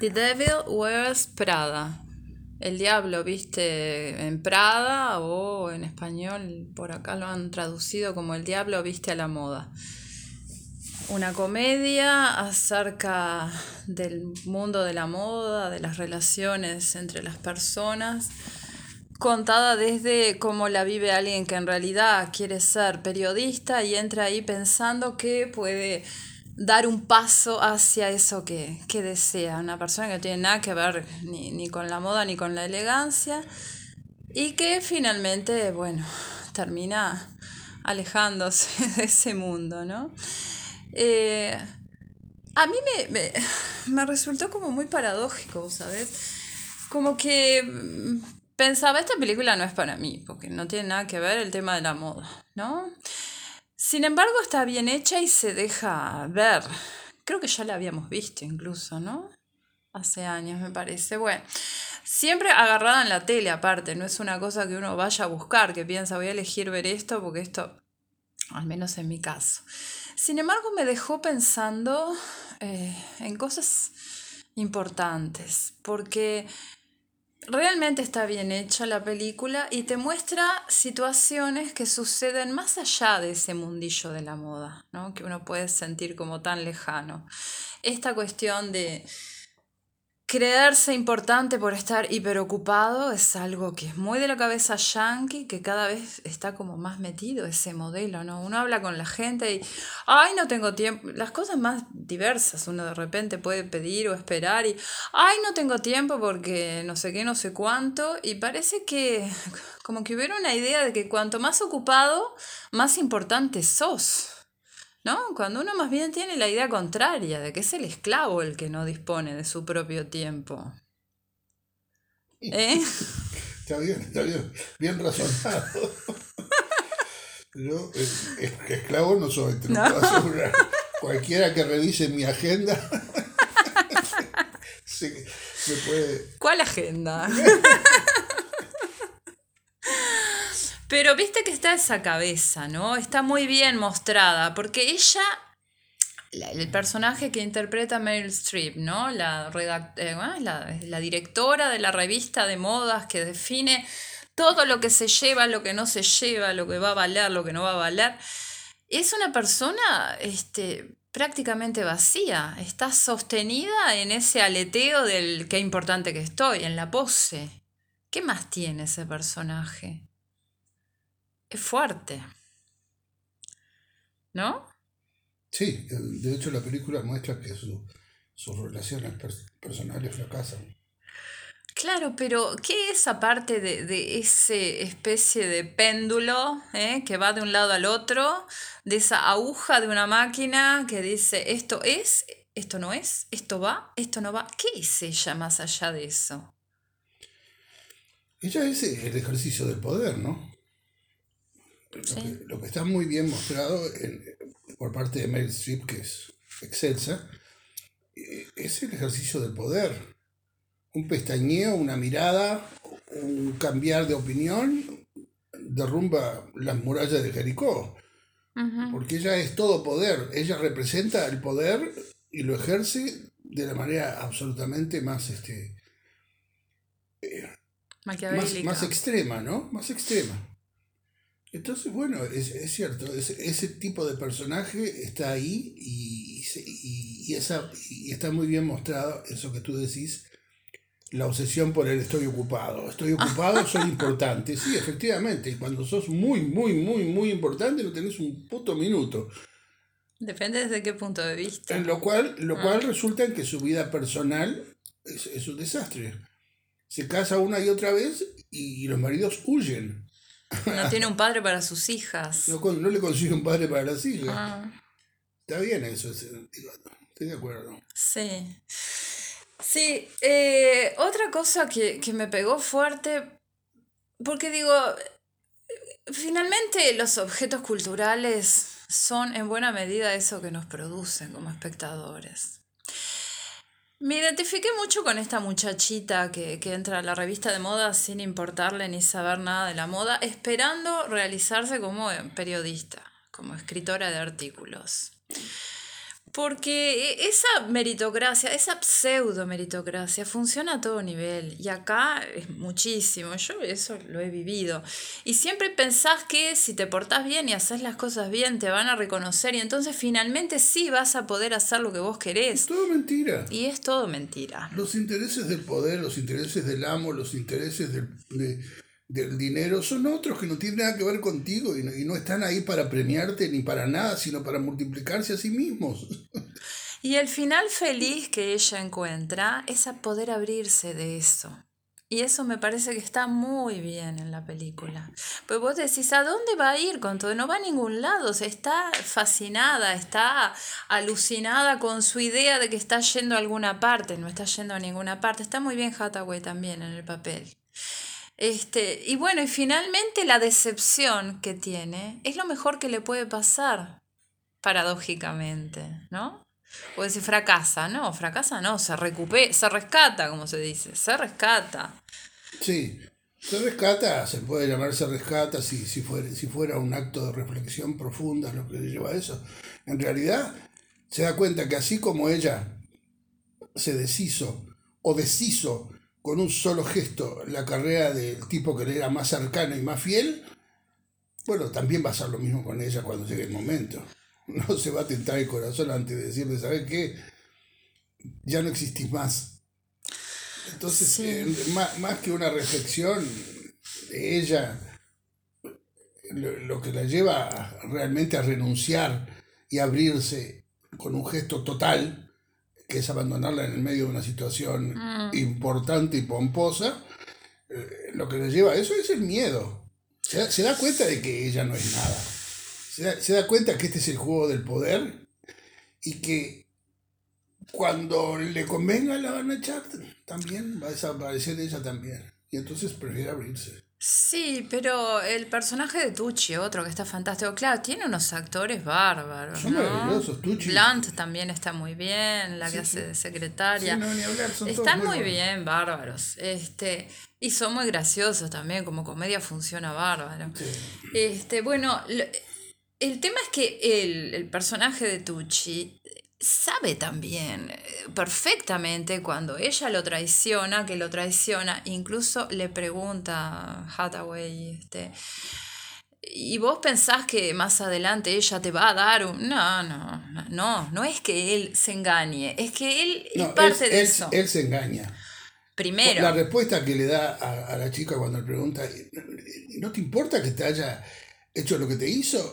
The Devil Wears Prada. El diablo viste en Prada o en español por acá lo han traducido como El diablo viste a la moda. Una comedia acerca del mundo de la moda, de las relaciones entre las personas, contada desde cómo la vive alguien que en realidad quiere ser periodista y entra ahí pensando que puede dar un paso hacia eso que, desea. Una persona que no tiene nada que ver ni, ni, con la moda ni con la elegancia y que finalmente, bueno, termina alejándose de ese mundo, ¿no? Eh, a mí me, me, resultó como muy paradójico, ¿sabes? Como que mm, pensaba, esta película no es para mí, porque no tiene nada que ver el tema de la moda, ¿no? Sin embargo, está bien hecha y se deja ver. Creo que ya la habíamos visto incluso, ¿no? Hace años, me parece. Bueno, siempre agarrada en la tele aparte, no es una cosa que uno vaya a buscar, que piensa, voy a elegir ver esto porque esto, al menos en mi caso. Sin embargo, me dejó pensando eh, en cosas importantes, porque realmente está bien hecha la película y te muestra situaciones que suceden más allá de ese mundillo de la moda, ¿no? que uno puede sentir como tan lejano. Esta cuestión de Creerse importante por estar hiperocupado es algo que es muy de la cabeza yankee, que cada vez está como más metido ese modelo, ¿no? Uno habla con la gente y, ay, no tengo tiempo. Las cosas más diversas uno de repente puede pedir o esperar y, ay, no tengo tiempo porque no sé qué, no sé cuánto. Y parece que como que hubiera una idea de que cuanto más ocupado, más importante sos. ¿No? Cuando uno más bien tiene la idea contraria de que es el esclavo el que no dispone de su propio tiempo. ¿Eh? Está bien, está bien, bien razonado. Yo esclavo no soy, te. Cualquiera que revise mi agenda me puede... ¿Cuál agenda? Pero viste que está esa cabeza, ¿no? Está muy bien mostrada, porque ella, el personaje que interpreta Meryl Streep, ¿no? La, eh, la, la directora de la revista de modas que define todo lo que se lleva, lo que no se lleva, lo que va a valer, lo que no va a valer. Es una persona este, prácticamente vacía, está sostenida en ese aleteo del qué importante que estoy, en la pose. ¿Qué más tiene ese personaje? Es fuerte. ¿No? Sí, de hecho la película muestra que sus relaciones personales fracasan. Claro, pero ¿qué es aparte de, de esa especie de péndulo eh, que va de un lado al otro, de esa aguja de una máquina que dice esto es, esto no es, esto va, esto no va? ¿Qué es ella más allá de eso? Ella es el ejercicio del poder, ¿no? Lo, que, está muy bien mostrado por parte de Meryl Streep, que es excelsa, eh, es el ejercicio del poder. Un pestañeo, una mirada, un cambiar de opinión derrumba las murallas de Jericó. Porque ella es todo poder, ella representa el poder y lo ejerce de la manera absolutamente más, este, eh, más, más extrema, ¿no? Más extrema. Entonces, bueno, es, es cierto, ese, tipo de personaje está ahí y, y, esa, y está muy bien mostrado eso que tú decís, la obsesión por el estoy ocupado. Estoy ocupado, soy importante. Sí, efectivamente, y cuando sos muy, muy, muy, muy importante no tenés un puto minuto. Depende desde qué punto de vista. En lo cual, lo ah. cual resulta en que su vida personal es, es, un desastre. Se casa una y otra vez y los maridos huyen. No tiene un padre para sus hijas. No, no le consigue un padre para las hijas. Ah. Está bien eso, estoy de acuerdo. Sí. Sí, eh, otra cosa que, que me pegó fuerte, porque digo, finalmente los objetos culturales son en buena medida eso que nos producen como espectadores. Me identifiqué mucho con esta muchachita que, entra a la revista de moda sin importarle ni saber nada de la moda, esperando realizarse como periodista, como escritora de artículos. Porque e, esa meritocracia, esa pseudo meritocracia funciona a todo nivel y acá es muchísimo, yo eso lo he vivido. Y siempre pensás que si te portás bien y haces las cosas bien te van a reconocer y entonces finalmente sí vas a poder hacer lo que vos querés. Es todo mentira. Y es todo mentira. Los intereses del poder, los intereses del amo, los intereses del, del dinero son otros que no tienen nada que ver contigo y no, están ahí para premiarte ni para nada, sino para multiplicarse a sí mismos. Y el final feliz que ella encuentra es a poder abrirse de eso. Y eso me parece que está muy bien en la película. Pues vos decís, ¿a dónde va a ir con todo? No va a ningún lado. O está fascinada, está alucinada con su idea de que está yendo a alguna parte. No está yendo a ninguna parte. Está muy bien Hathaway también en el papel. Este, y bueno, y finalmente la decepción que tiene es lo mejor que le puede pasar, paradójicamente, ¿no? O decir fracasa, no, fracasa no, se recupera, se rescata, como se dice, se rescata. Sí, se rescata, se puede llamar se rescata si, si, fuera, si fuera un acto de reflexión profunda lo que le lleva a eso. En realidad, se da cuenta que así como ella se deshizo o deshizo con un solo gesto la carrera del tipo que le era más cercano y más fiel, bueno, también va a ser lo mismo con ella cuando llegue el momento. No se va a tentar el corazón antes de decirle, ¿sabes qué? Ya no existís más. Entonces, eh, más, más, que una reflexión de ella, lo, lo, que la lleva realmente a renunciar y abrirse con un gesto total, que es abandonarla en el medio de una situación mm. importante y pomposa, eh, lo que le lleva a eso es el miedo. Se da, cuenta de que ella no es nada. Se da, se da, cuenta que este es el juego del poder y que cuando le convenga la van a echar también, va a desaparecer ella también. Y entonces prefiere abrirse. Sí, pero el personaje de Tucci, otro que está fantástico, claro, tiene unos actores bárbaros. Son maravillosos, Tucci. Blunt también está muy bien, la que hace de secretaria. Sí, no, ni hablar, son Están muy, muy bien, bárbaros. Este, y son muy graciosos también, como comedia funciona bárbaro. Sí. Este, bueno, el tema es que el personaje de Tucci sabe también eh, perfectamente cuando ella lo traiciona, que lo traiciona, incluso le pregunta a Hathaway, este, y vos pensás que más adelante ella te va a dar un... No, no, no, no es que él se engañe, es que él no, es parte él, de él, eso. Él se engaña. Primero. La respuesta que le da a, a, la chica cuando le pregunta, ¿no te importa que te haya hecho lo que te hizo?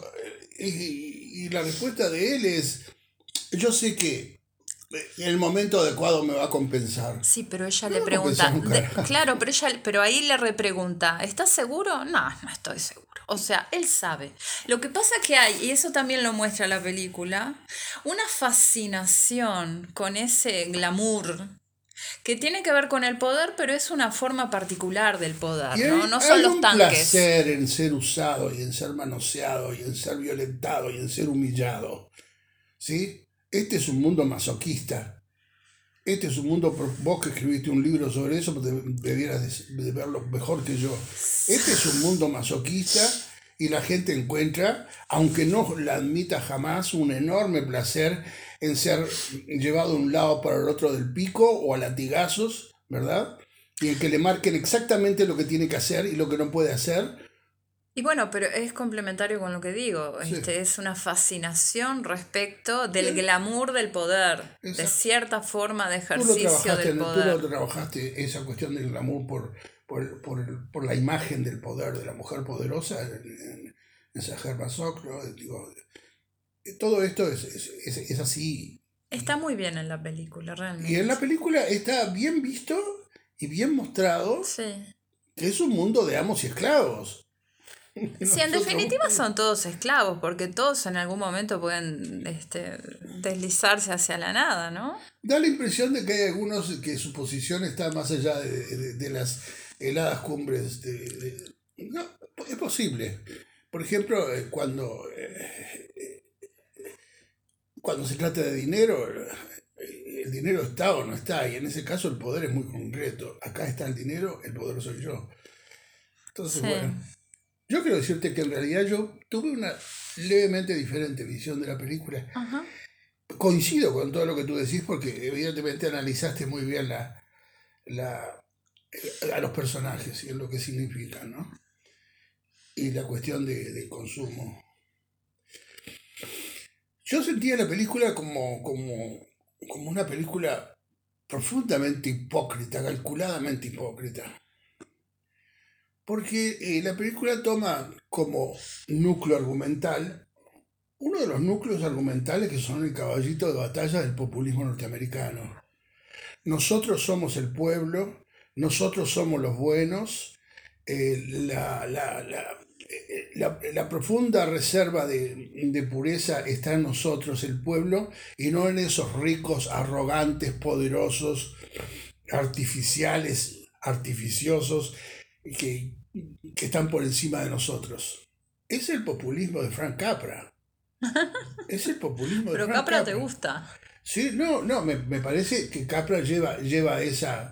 Y, y la respuesta de él es, yo sé que el momento adecuado me va a compensar. Sí, pero ella No le pregunta, de- claro, pero ella, pero ahí le repregunta, ¿estás seguro? No, no estoy seguro. O sea, él sabe. Lo que pasa que hay, y eso también lo muestra la película, una fascinación con ese glamour que tiene que ver con el poder, pero es una forma particular del poder, hay, ¿no? No hay son los un tanques. placer en ser usado y en ser manoseado y en ser violentado y en ser humillado. ¿Sí? Este es un mundo masoquista. Este es un mundo, vos que escribiste un libro sobre eso, de- debieras de, de verlo mejor que yo. Este es un mundo masoquista y la gente encuentra, aunque no la admita jamás, un enorme placer en ser llevado de un lado para el otro del pico o a latigazos, ¿verdad? Y en que le marquen exactamente lo que tiene que hacer y lo que no puede hacer. Y bueno, pero es complementario con lo que digo. Sí. Este, es una fascinación respecto del Bien. glamour del poder, de Exacto. cierta forma de Tú lo ejercicio del tú poder. lo trabajaste esa cuestión del glamour por, por, por, por la imagen del poder, de la mujer poderosa en, en, Sajer Masoclo, digo, todo esto es, es, es, es así. Está muy bien en la película, realmente. Y en la película está bien visto y bien mostrado Sí. que es un mundo de amos y esclavos. Sí, en definitiva son todos esclavos, porque todos en algún momento pueden este, deslizarse hacia la nada, ¿no? Da la impresión de que hay algunos que su posición está más allá de, de- de las heladas cumbres. De, no, es posible. Por ejemplo, eh, cuando, eh, cuando se trata de dinero, eh, el dinero está o no está, y en ese caso el poder es muy concreto. Acá está el dinero, el poder soy yo. Entonces, Sí. bueno, yo quiero decirte que en realidad yo tuve una levemente diferente visión de la película. Ajá. coincido con todo lo que tú decís porque evidentemente analizaste muy bien la, la, a los personajes y lo que significan, ¿no? Y la cuestión de, del consumo. Yo sentía la película como, como, como una película profundamente hipócrita, calculadamente hipócrita. Porque eh, la película toma como núcleo argumental uno de los núcleos argumentales que son el caballito de batalla del populismo norteamericano. Nosotros somos el pueblo, nosotros somos los buenos, eh, la, la, eh, la, la, profunda reserva de, de, pureza está en nosotros, el pueblo, y no en esos ricos, arrogantes, poderosos, artificiales, artificiosos, que, que están por encima de nosotros. Es el populismo de Frank Capra. Es el populismo de Pero Frank Capra, te gusta. Sí, no, no, me, me, parece que Capra lleva, lleva esa,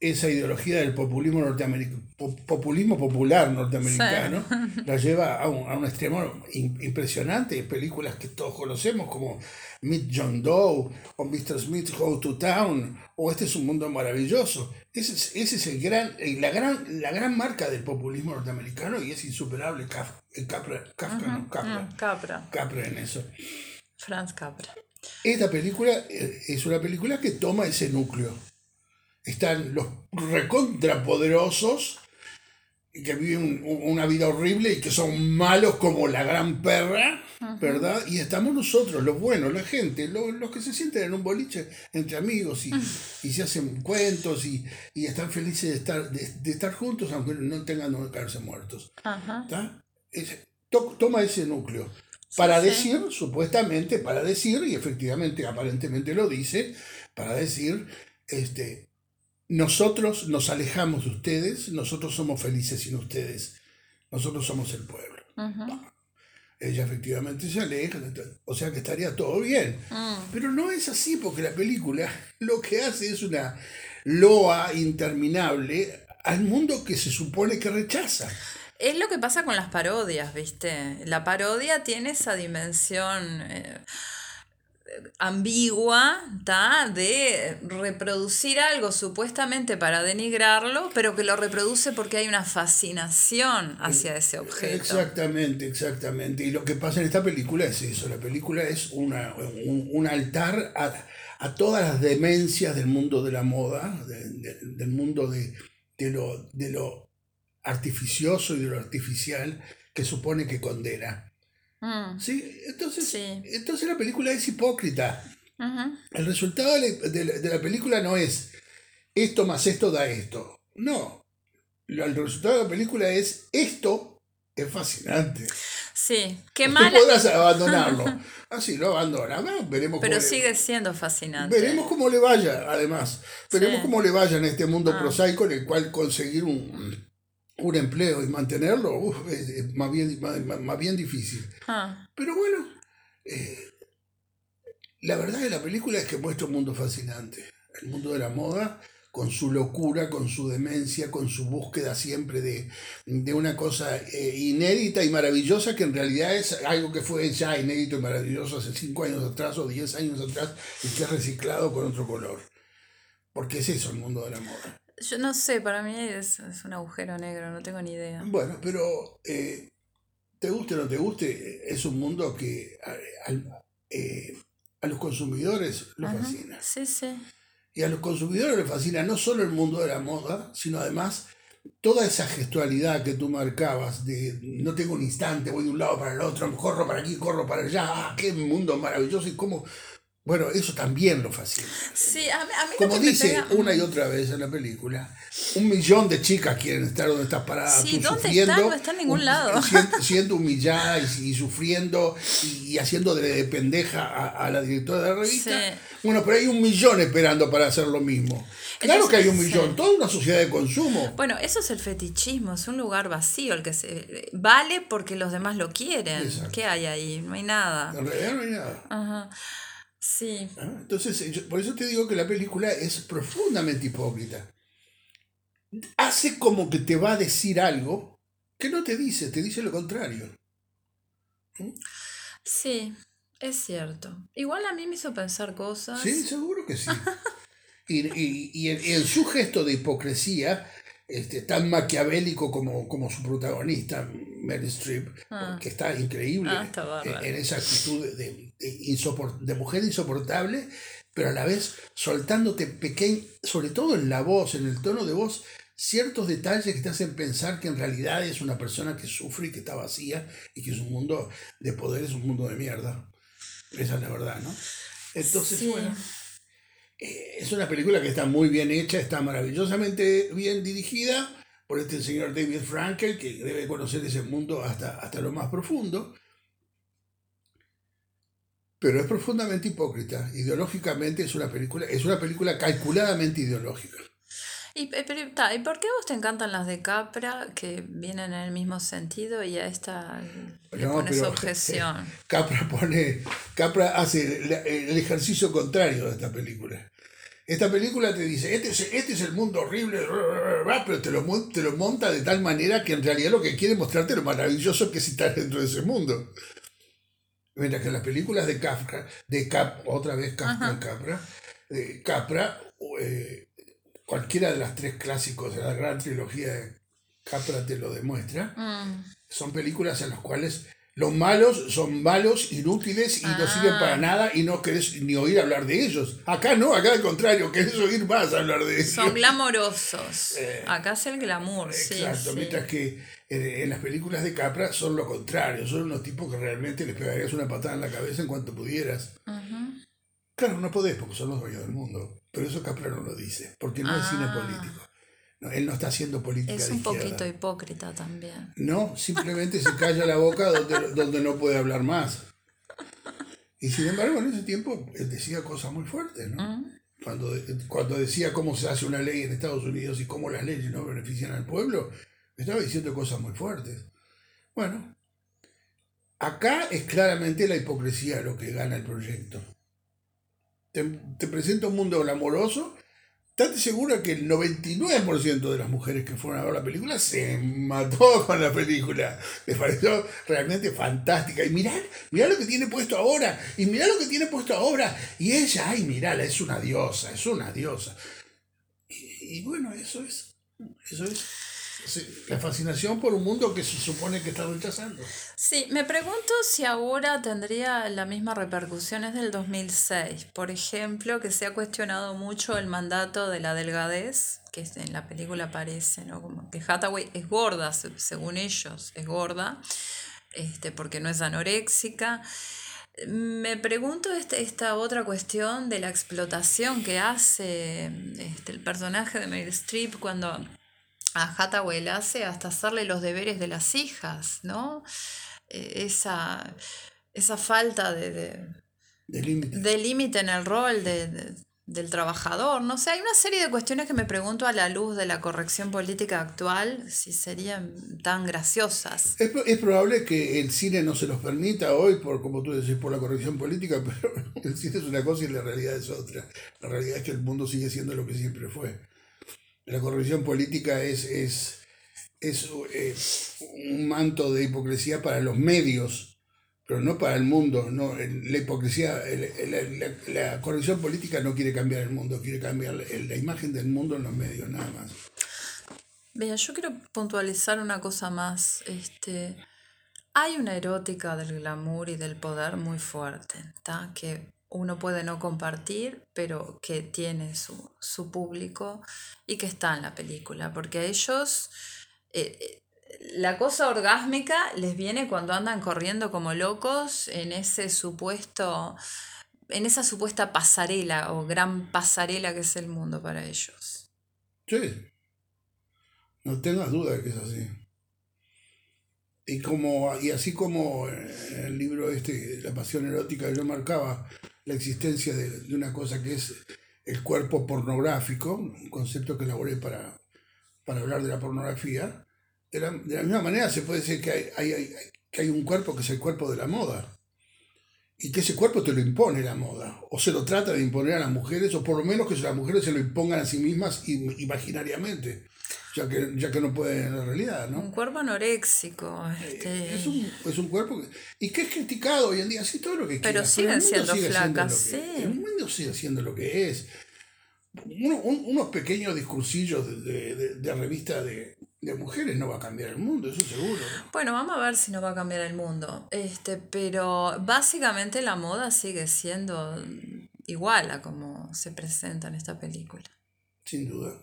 esa ideología del populismo norteamericano, populismo popular norteamericano, sí. la lleva a un, a un extremo impresionante. Películas que todos conocemos como Meet John Doe o Mr. Smith Go to Town o Este es un mundo maravilloso. Ese es, ese es el gran, la, gran, la gran marca del populismo norteamericano y es insuperable Capra, Capra, Capra, uh -huh. no, Capra, uh, Capra. Capra en eso. Franz Capra. Esta película es una película que toma ese núcleo están los recontrapoderosos que viven una vida horrible y que son malos como la gran perra, ¿verdad? Y estamos nosotros, los buenos, la gente, los, los que se sienten en un boliche entre amigos y, y se hacen cuentos y, y, están felices de estar, de, de, estar juntos aunque no tengan que caerse muertos. Es, to, toma ese núcleo. Para sí, decir, sí. supuestamente, para decir, y efectivamente, aparentemente lo dice, para decir, este, nosotros nos alejamos de ustedes, nosotros somos felices sin ustedes, nosotros somos el pueblo. Uh -huh. Ella efectivamente se aleja, o sea que estaría todo bien. Uh. Pero no es así porque la película lo que hace es una loa interminable al mundo que se supone que rechaza. Es lo que pasa con las parodias, ¿viste? La parodia tiene esa dimensión... Eh ambigua de reproducir algo supuestamente para denigrarlo, pero que lo reproduce porque hay una fascinación hacia ese objeto. Exactamente, exactamente. Y lo que pasa en esta película es eso, la película es una, un, un altar a, a, todas las demencias del mundo de la moda, de, de, del mundo de, de, lo, de lo artificioso y de lo artificial que supone que condena. Mm. ¿Sí? Entonces, sí. entonces la película es hipócrita. Uh -huh. El resultado de la, de, la, de la, película no es esto más esto da esto. No. El resultado de la película es esto es fascinante. Sí, qué mal. podrás abandonarlo. Así lo abandona. Bueno, veremos Pero sigue le... siendo fascinante. Veremos cómo le vaya, además. Veremos sí. cómo le vaya en este mundo ah. prosaico en el cual conseguir un, un empleo y mantenerlo uf, es, es, más, bien, más, más bien difícil. Ah. Pero bueno, eh, la verdad de la película es que muestra un mundo fascinante. El mundo de la moda, con su locura, con su demencia, con su búsqueda siempre de, de una cosa eh, inédita y maravillosa que en realidad es algo que fue ya inédito y maravilloso hace 5 años atrás o 10 años atrás y que es reciclado con otro color. Porque es eso el mundo de la moda. Yo no sé, para mí es, es, un agujero negro, no tengo ni idea. Bueno, pero eh, te guste o no te guste, es un mundo que a, a, eh, a los consumidores los Ajá, fascina. Sí, sí. Y a los consumidores les fascina no solo el mundo de la moda, sino además toda esa gestualidad que tú marcabas de no tengo un instante, voy de un lado para el otro, corro para aquí, corro para allá, ah, qué mundo maravilloso y cómo bueno, eso también lo fascina. Sí, a mí, a mí Como dice pega... una y otra vez en la película, un millón de chicas quieren estar donde estás parada. Sí, tú, ¿dónde sufriendo, está? No está en ningún lado. Siendo, siendo humillada y, y, sufriendo y, haciendo de, de pendeja a, a, la directora de la revista. Sí. Bueno, pero hay un millón esperando para hacer lo mismo. Claro Entonces, que hay un millón, sí. toda una sociedad de consumo. Bueno, eso es el fetichismo, es un lugar vacío, el que se vale porque los demás lo quieren. Exacto. ¿Qué hay ahí? No hay nada. En realidad no hay nada. Ajá. Sí. Entonces, yo, por eso te digo que la película es profundamente hipócrita. Hace como que te va a decir algo que no te dice, te dice lo contrario. ¿Mm? Sí. Es cierto. Igual a mí me hizo pensar cosas. Sí, seguro que sí. y, y, y en, su gesto de hipocresía, este, tan maquiavélico como, como su protagonista, Mary Streep, ah. que está increíble ah, en, esa actitud de, de, mujer insoportable, pero a la vez soltándote pequeño, sobre todo en la voz, en el tono de voz, ciertos detalles que te hacen pensar que en realidad es una persona que sufre y que está vacía y que es un mundo de poder, es un mundo de mierda. Esa es la verdad, ¿no? Entonces, bueno, eh, es una película que está muy bien hecha, está maravillosamente bien dirigida por este señor David Frankel, que debe conocer ese mundo hasta, hasta lo más profundo. Pero es profundamente hipócrita. Ideológicamente es una película, es una película calculadamente ideológica. ¿Y, eh, ¿Y por qué a vos te encantan las de Capra que vienen en el mismo sentido y a esta le pones objeción? Capra pone, Capra hace el ejercicio contrario de esta película. Esta película te dice, este es, este es el mundo horrible, pero te lo, te lo monta de tal manera que en realidad lo que quiere mostrarte lo maravilloso que es estar dentro de ese mundo. Mientras que las películas de Kafka, de Cap, otra vez Kafka Capra, de Capra, eh, cualquiera de las tres clásicos de la gran trilogía de Capra te lo demuestra, mm. son películas en las cuales los malos son malos, inútiles y no sirven para ah. nada y no querés ni oír hablar de ellos. Acá no, acá al contrario, querés oír más hablar de ellos. Son glamorosos. Eh, acá es el glamour, exacto, mientras que en, las películas de Capra son lo contrario, son unos tipos que realmente les pegarías una patada en la cabeza en cuanto pudieras. Claro, no podés porque son los dueños del mundo. Pero eso Capra no lo dice, porque no es cine ah. político. No, él no está haciendo política. Es un poquito hipócrita también. No, simplemente se calla la boca donde, donde no puede hablar más. Y sin embargo, en ese tiempo él decía cosas muy fuertes, ¿no? Mm. Cuando, cuando decía cómo se hace una ley en Estados Unidos y cómo las leyes no benefician al pueblo, estaba diciendo cosas muy fuertes. Bueno, acá es claramente la hipocresía lo que gana el proyecto te, te presenta un mundo glamoroso, estate segura que el 99% de las mujeres que fueron a ver la película se mató con la película. Les pareció realmente fantástica. Y mirá, mirá lo que tiene puesto ahora. Y mirá lo que tiene puesto ahora. Y ella, ay, mirala, es una diosa, es una diosa. Y, y bueno, eso es. Eso es la fascinación por un mundo que se supone que está rechazando. Sí, me pregunto si ahora tendría la misma repercusiones del 2006. Por ejemplo, que se ha cuestionado mucho el mandato de la delgadez, que en la película aparece, ¿no? Como que Hathaway es gorda, según ellos, es gorda, este, porque no es anoréxica. Me pregunto este, esta otra cuestión de la explotación que hace este, el personaje de Meryl Streep cuando a Hathaway le hace hasta hacerle los deberes de las hijas, ¿no? E, esa, esa falta de, de, límite en el rol de, del trabajador. No sé, hay una serie de cuestiones que me pregunto a la luz de la corrección política actual si serían tan graciosas. Es, es probable que el cine no se los permita hoy, por como tú decís, por la corrección política, pero el cine es una cosa y la realidad es otra. La realidad es que el mundo sigue siendo lo que siempre fue la corrección política es, es, es eh, un manto de hipocresía para los medios, pero no para el mundo. No, la hipocresía, la, corrección política no quiere cambiar el mundo, quiere cambiar la, imagen del mundo en los medios, nada más. Vea, yo quiero puntualizar una cosa más. Este, hay una erótica del glamour y del poder muy fuerte, ¿está? que uno puede no compartir, pero que tiene su, su público y que está en la película, porque a ellos eh, eh, la cosa orgásmica les viene cuando andan corriendo como locos en ese supuesto, en esa supuesta pasarela o gran pasarela que es el mundo para ellos. Sí, no tengas duda de que es así. Y, como, y así como en el libro este, La pasión erótica, yo marcaba la existencia de, una cosa que es el cuerpo pornográfico, un concepto que elaboré para, para hablar de la pornografía. De la, misma manera se puede decir que hay, hay, que hay un cuerpo que es el cuerpo de la moda y que ese cuerpo te lo impone la moda, o se lo trata de imponer a las mujeres, o por lo menos que las mujeres se lo impongan a sí mismas imaginariamente. Ya que, ya que no puede en la realidad, ¿no? Un cuerpo anoréxico. Este... Es, un, es un cuerpo que, y que es criticado hoy en día, sí, todo lo que Pero siguen siendo flacas, sí. El mundo sigue siendo lo que es. unos pequeños discursillos de, de, de revista de, de mujeres no va a cambiar el mundo, eso seguro. Bueno, vamos a ver si no va a cambiar el mundo. Este, pero básicamente la moda sigue siendo igual a como se presenta en esta película. Sin duda.